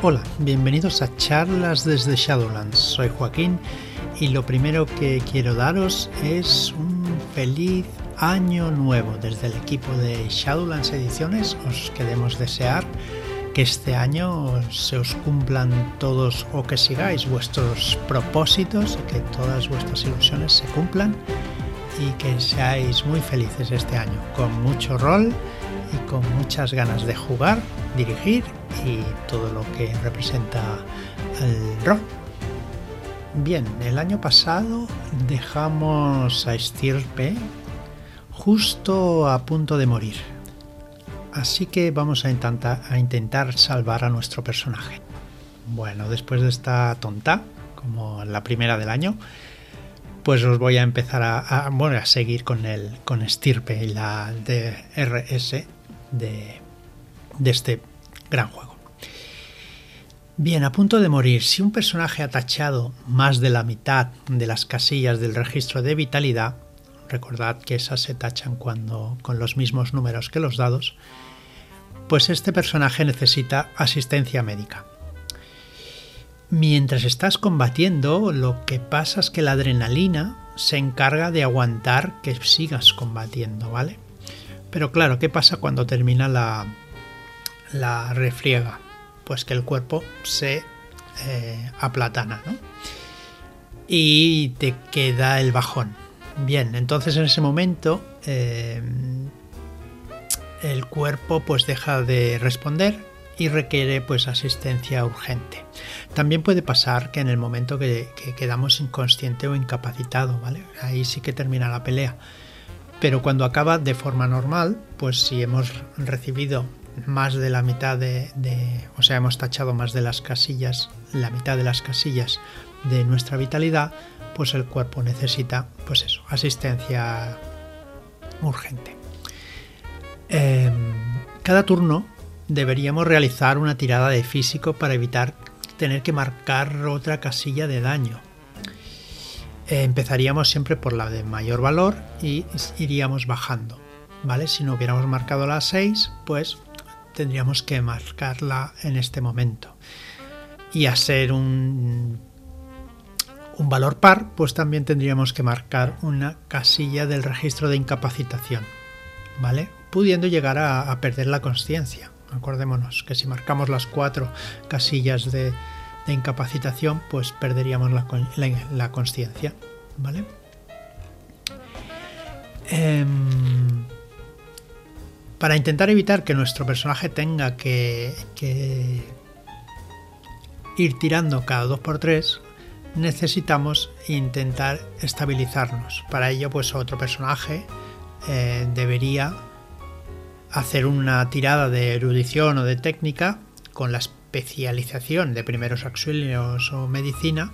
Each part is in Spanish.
Hola, bienvenidos a charlas desde Shadowlands. Soy Joaquín y lo primero que quiero daros es un feliz año nuevo. Desde el equipo de Shadowlands Ediciones os queremos desear que este año se os cumplan todos o que sigáis vuestros propósitos, que todas vuestras ilusiones se cumplan y que seáis muy felices este año, con mucho rol y con muchas ganas de jugar, dirigir y todo lo que representa el rol. Bien, el año pasado dejamos a Stirpe justo a punto de morir. Así que vamos a intentar, a intentar salvar a nuestro personaje. Bueno, después de esta tonta, como la primera del año, pues os voy a empezar a, bueno, a seguir con el con Stirpe y la DRS de, de este gran juego. Bien, a punto de morir, si un personaje ha tachado más de la mitad de las casillas del registro de vitalidad, recordad que esas se tachan cuando con los mismos números que los dados, pues este personaje necesita asistencia médica. Mientras estás combatiendo, lo que pasa es que la adrenalina se encarga de aguantar que sigas combatiendo, ¿vale? Pero claro, ¿qué pasa cuando termina la, la refriega? Pues que el cuerpo se eh, aplatana, ¿no? Y te queda el bajón. Bien, entonces en ese momento eh, el cuerpo pues deja de responder y requiere pues asistencia urgente. También puede pasar que en el momento que, que, quedamos inconsciente o incapacitado, ¿vale? Ahí sí que termina la pelea. Pero cuando acaba de forma normal, pues si hemos recibido más de la mitad de, o sea, hemos tachado más de las casillas, la mitad de las casillas de nuestra vitalidad, pues el cuerpo necesita, pues eso, asistencia urgente. Em, cada turno deberíamos realizar una tirada de físico para evitar tener que marcar otra casilla de daño. Empezaríamos siempre por la de mayor valor y iríamos bajando. ¿Vale? Si no hubiéramos marcado la 6, pues tendríamos que marcarla en este momento. Y a ser un, un valor par, pues también tendríamos que marcar una casilla del registro de incapacitación. ¿Vale? Pudiendo llegar a, perder la conciencia. Acordémonos que si marcamos las cuatro casillas de, de incapacitación, pues perderíamos la, la, conciencia, ¿vale? Eh, para intentar evitar que nuestro personaje tenga que, ir tirando cada 2x3, necesitamos intentar estabilizarnos. Para ello, pues otro personaje eh, debería hacer una tirada de erudición o de técnica con las especialización de primeros auxilios o medicina,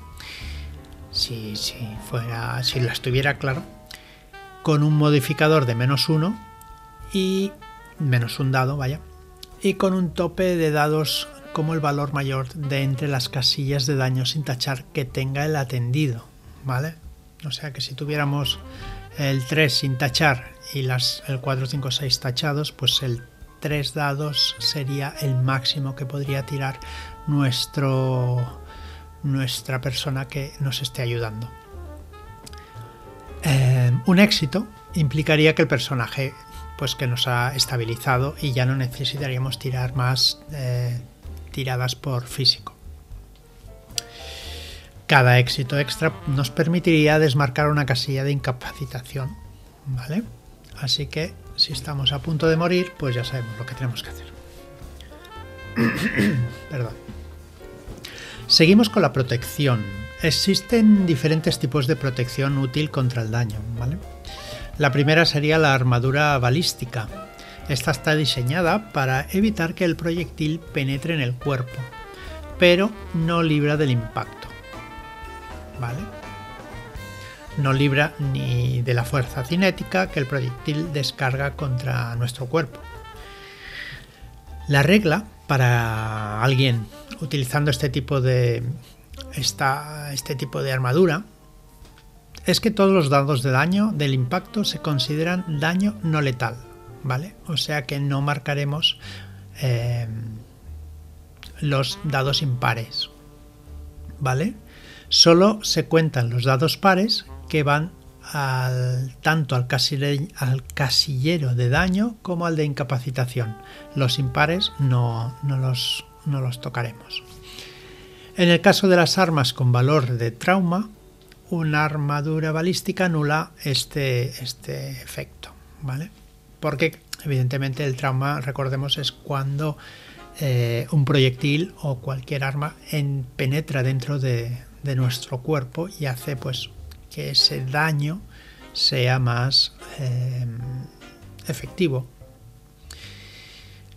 si, si, fuera, la claro, con un modificador de menos uno y menos un dado, vaya, y con un tope de dados como el valor mayor de entre las casillas de daño sin tachar que tenga el atendido, ¿vale? O sea que si tuviéramos el 3 sin tachar y las, el 4, 5, 6 tachados, pues el tres dados sería el máximo que podría tirar nuestro, nuestra persona que nos esté ayudando. Eh, un éxito implicaría que el personaje pues que nos ha estabilizado y ya no necesitaríamos tirar más eh, tiradas por físico. Cada éxito extra nos permitiría desmarcar una casilla de incapacitación, ¿vale? Así que si estamos a punto de morir, pues ya sabemos lo que tenemos que hacer. Perdón. Seguimos con la protección. Existen diferentes tipos de protección útil contra el daño, ¿vale? La primera sería la armadura balística. Esta está diseñada para evitar que el proyectil penetre en el cuerpo, pero no libra del impacto. ¿Vale? no libra ni de la fuerza cinética que el proyectil descarga contra nuestro cuerpo. La regla para alguien utilizando este tipo de esta, este tipo de armadura es que todos los dados de daño del impacto se consideran daño no letal, ¿vale? O sea que no marcaremos eh, los dados impares. ¿Vale? Solo se cuentan los dados pares que van al, tanto al casillero, de daño como al de incapacitación. Los impares no, los, no los tocaremos. En el caso de las armas con valor de trauma, una armadura balística anula este, este efecto, ¿vale? Porque evidentemente el trauma, recordemos, es cuando eh, un proyectil o cualquier arma penetra dentro de, nuestro cuerpo y hace pues que ese daño sea más eh, efectivo.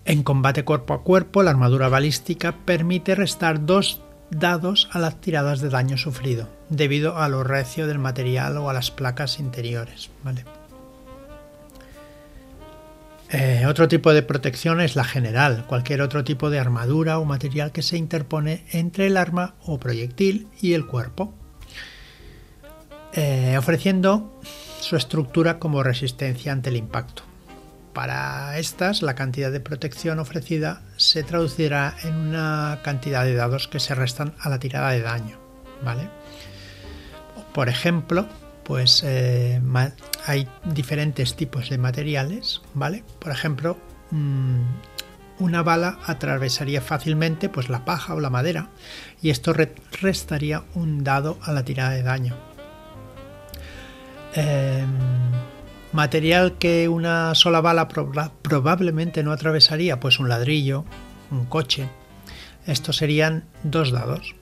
En combate cuerpo a cuerpo, la armadura balística permite restar dos dados a las tiradas de daño sufrido, debido a lo recio del material o a las placas interiores. Eh, otro tipo de protección es la general, cualquier otro tipo de armadura o material que se interpone entre el arma o proyectil y el cuerpo, eh, ofreciendo su estructura como resistencia ante el impacto. Para estas, la cantidad de protección ofrecida se traducirá en una cantidad de dados que se restan a la tirada de daño. ¿vale? Por ejemplo, pues eh, hay diferentes tipos de materiales, ¿vale? Por ejemplo, mm, una bala atravesaría fácilmente pues la paja o la madera y esto restaría un dado a la tirada de daño. Em, material que una sola bala probablemente no atravesaría, pues un ladrillo, un coche. Estos serían dos dados.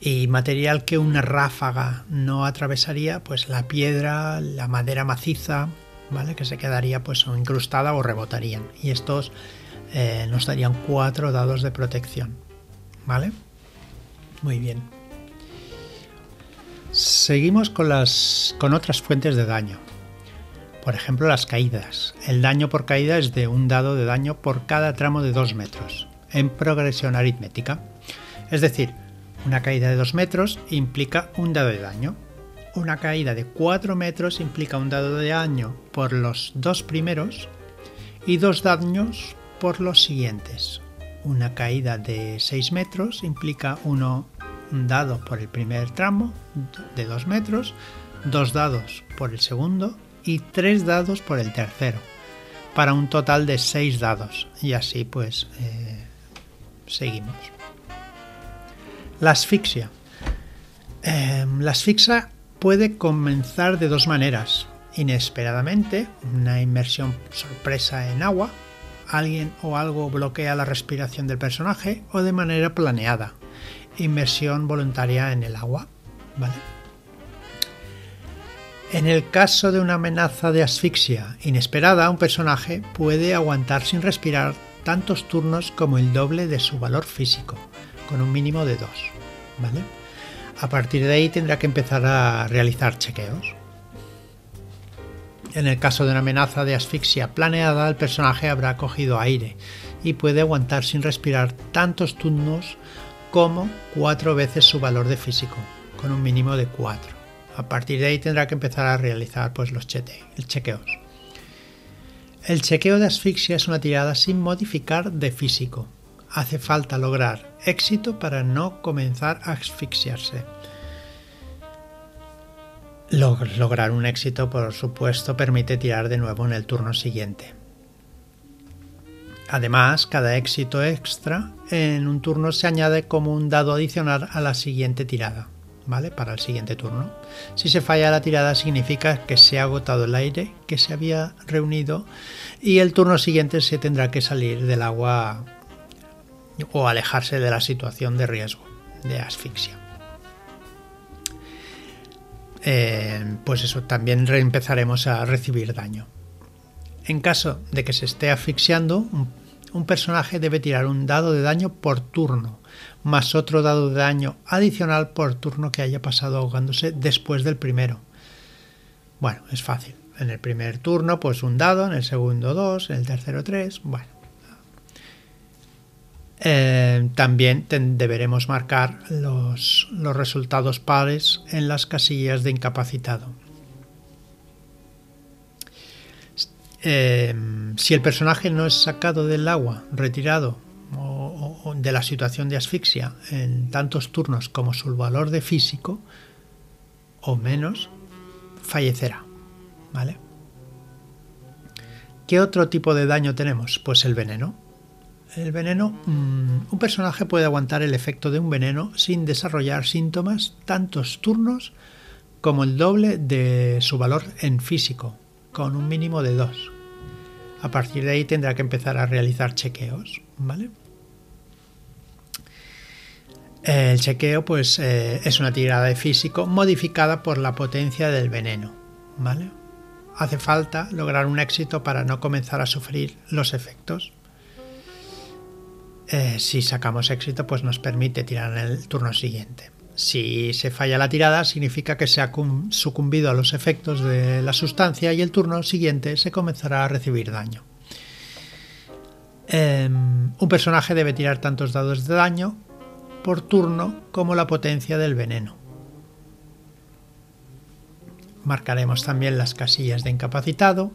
Y material que una ráfaga no atravesaría, pues la piedra, la madera maciza, ¿vale? Que se quedaría pues incrustada o rebotarían. Y estos eh, nos darían cuatro dados de protección, ¿vale? Muy bien. Seguimos con, las, con otras fuentes de daño. Por ejemplo, las caídas. El daño por caída es de un dado de daño por cada tramo de 2 metros, en progresión aritmética. Es decir, una caída de 2 metros implica un dado de daño. Una caída de 4 metros implica un dado de daño por los dos primeros y dos daños por los siguientes. Una caída de 6 metros implica uno un dado por el primer tramo de 2 metros, dos dados por el segundo y tres dados por el tercero, para un total de seis dados. Y así pues eh, seguimos. La asfixia. Em, la asfixia puede comenzar de dos maneras. Inesperadamente, una inmersión sorpresa en agua, alguien o algo bloquea la respiración del personaje o de manera planeada, inmersión voluntaria en el agua. ¿vale? En el caso de una amenaza de asfixia inesperada, un personaje puede aguantar sin respirar tantos turnos como el doble de su valor físico, con un mínimo de dos. ¿vale? A partir de ahí tendrá que empezar a realizar chequeos. En el caso de una amenaza de asfixia planeada, el personaje habrá cogido aire y puede aguantar sin respirar tantos turnos como cuatro veces su valor de físico, con un mínimo de cuatro. A partir de ahí tendrá que empezar a realizar pues, los chequeos. El chequeo de asfixia es una tirada sin modificar de físico. Hace falta lograr éxito para no comenzar a asfixiarse. Lograr un éxito, por supuesto, permite tirar de nuevo en el turno siguiente. Además, cada éxito extra en un turno se añade como un dado adicional a la siguiente tirada. ¿Vale? Para el siguiente turno. Si se falla la tirada significa que se ha agotado el aire que se había reunido y el turno siguiente se tendrá que salir del agua o alejarse de la situación de riesgo, de asfixia. Eh, pues eso, también empezaremos a recibir daño. En caso de que se esté asfixiando, un personaje debe tirar un dado de daño por turno más otro dado de daño adicional por turno que haya pasado ahogándose después del primero. Bueno, es fácil. En el primer turno, pues un dado, en el segundo dos, en el tercero tres. Bueno. Eh, también deberemos marcar los, los resultados pares en las casillas de incapacitado. Eh, si el personaje no es sacado del agua, retirado de la situación de asfixia en tantos turnos como su valor de físico o menos, fallecerá. ¿Vale? ¿Qué otro tipo de daño tenemos? Pues el veneno. El veneno, mm, un personaje puede aguantar el efecto de un veneno sin desarrollar síntomas tantos turnos como el doble de su valor en físico, con un mínimo de dos. A partir de ahí tendrá que empezar a realizar chequeos, ¿vale? El chequeo pues eh, es una tirada de físico modificada por la potencia del veneno, ¿vale? Hace falta lograr un éxito para no comenzar a sufrir los efectos. Eh, si sacamos éxito pues nos permite tirar en el turno siguiente. Si se falla la tirada significa que se ha sucumbido a los efectos de la sustancia y el turno siguiente se comenzará a recibir daño. Em, un personaje debe tirar tantos dados de daño por turno como la potencia del veneno. Marcaremos también las casillas de incapacitado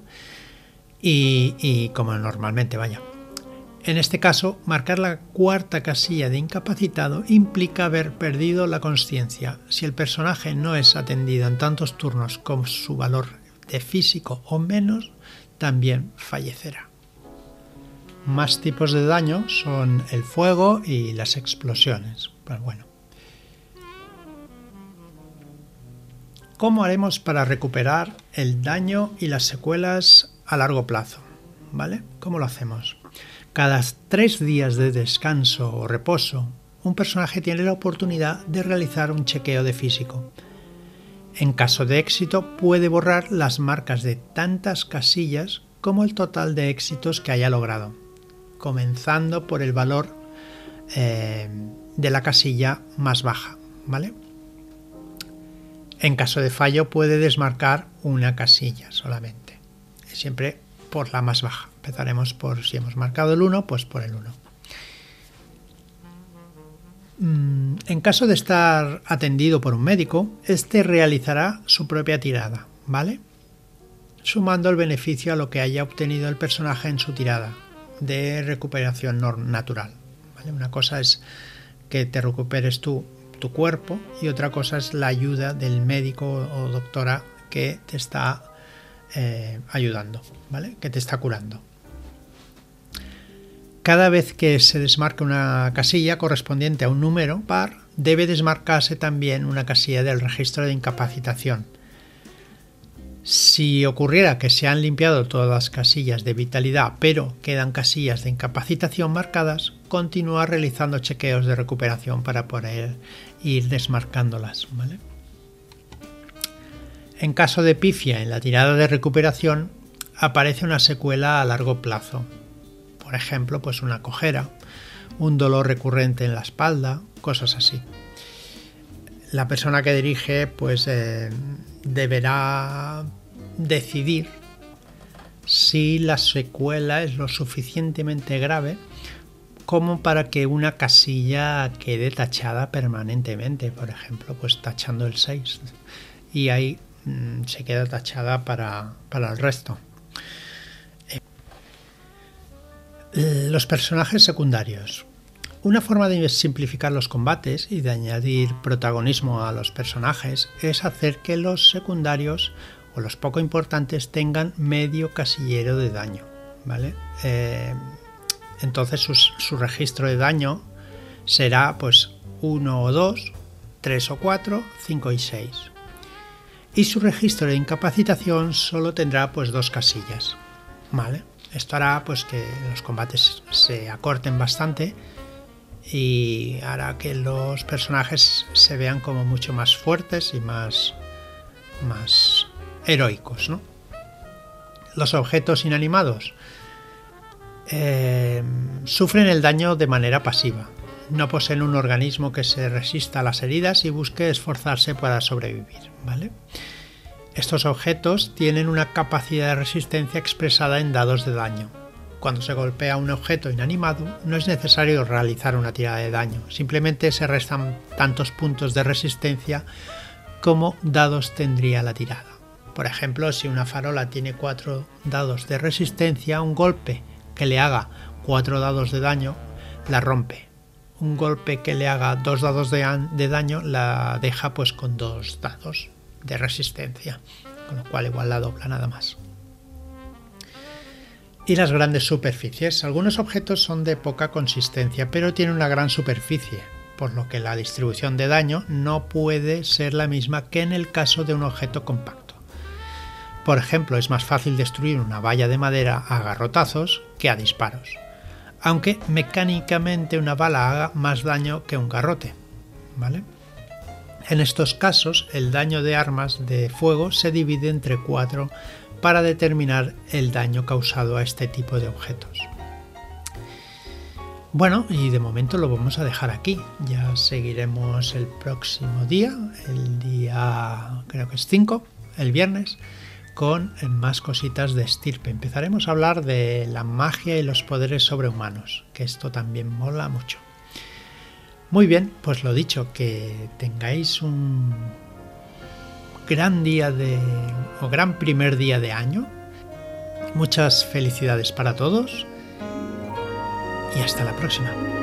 y, y como normalmente vaya. En este caso, marcar la cuarta casilla de incapacitado implica haber perdido la conciencia. Si el personaje no es atendido en tantos turnos con su valor de físico o menos, también fallecerá. Más tipos de daño son el fuego y las explosiones. Pues bueno. ¿Cómo haremos para recuperar el daño y las secuelas a largo plazo? ¿Vale? ¿Cómo lo hacemos? Cada tres días de descanso o reposo, un personaje tiene la oportunidad de realizar un chequeo de físico. En caso de éxito, puede borrar las marcas de tantas casillas como el total de éxitos que haya logrado comenzando por el valor eh, de la casilla más baja, ¿vale? En caso de fallo puede desmarcar una casilla solamente, siempre por la más baja. Empezaremos por si hemos marcado el 1, pues por el 1. Mm, en caso de estar atendido por un médico, este realizará su propia tirada, ¿vale? Sumando el beneficio a lo que haya obtenido el personaje en su tirada, de recuperación natural. Una cosa es que te recuperes tú tu cuerpo y otra cosa es la ayuda del médico o doctora que te está eh, ayudando, ¿vale? que te está curando. Cada vez que se desmarca una casilla correspondiente a un número par, debe desmarcarse también una casilla del registro de incapacitación si ocurriera que se han limpiado todas las casillas de vitalidad, pero quedan casillas de incapacitación marcadas, continúa realizando chequeos de recuperación para poder ir desmarcándolas. En caso de pifia en la tirada de recuperación, aparece una secuela a largo plazo. Por ejemplo, pues una cojera, un dolor recurrente en la espalda, cosas así. La persona que dirige, pues eh, deberá decidir si la secuela es lo suficientemente grave como para que una casilla quede tachada permanentemente, por ejemplo, pues tachando el 6 y ahí mm, se queda tachada para, para el resto. Los personajes secundarios. Una forma de simplificar los combates y de añadir protagonismo a los personajes es hacer que los secundarios o los poco importantes tengan medio casillero de daño. ¿vale? Eh, entonces su, registro de daño será pues 1 o 2, 3 o 4, 5 y 6. Y su registro de incapacitación solo tendrá pues dos casillas. ¿vale? Esto hará pues que los combates se acorten bastante y hará que los personajes se vean como mucho más fuertes y más, más heroicos. ¿no? Los objetos inanimados eh, sufren el daño de manera pasiva. No poseen un organismo que se resista a las heridas y busque esforzarse para sobrevivir. ¿vale? Estos objetos tienen una capacidad de resistencia expresada en dados de daño. Cuando se golpea un objeto inanimado, no es necesario realizar una tirada de daño, simplemente se restan tantos puntos de resistencia como dados tendría la tirada. Por ejemplo, si una farola tiene cuatro dados de resistencia, un golpe que le haga cuatro dados de daño la rompe, un golpe que le haga dos dados de, daño la deja pues con dos dados de resistencia, con lo cual igual la dobla nada más. Y las grandes superficies. Algunos objetos son de poca consistencia, pero tienen una gran superficie, por lo que la distribución de daño no puede ser la misma que en el caso de un objeto compacto. Por ejemplo, es más fácil destruir una valla de madera a garrotazos que a disparos aunque mecánicamente una bala haga más daño que un garrote. ¿vale? En estos casos, el daño de armas de fuego se divide entre cuatro para determinar el daño causado a este tipo de objetos. Bueno, y de momento lo vamos a dejar aquí. Ya seguiremos el próximo día, el día creo que es 5, el viernes con más cositas de estirpe. Empezaremos a hablar de la magia y los poderes sobrehumanos, que esto también mola mucho. Muy bien, pues lo dicho, que tengáis un gran día de o gran primer día de año. Muchas felicidades para todos y hasta la próxima.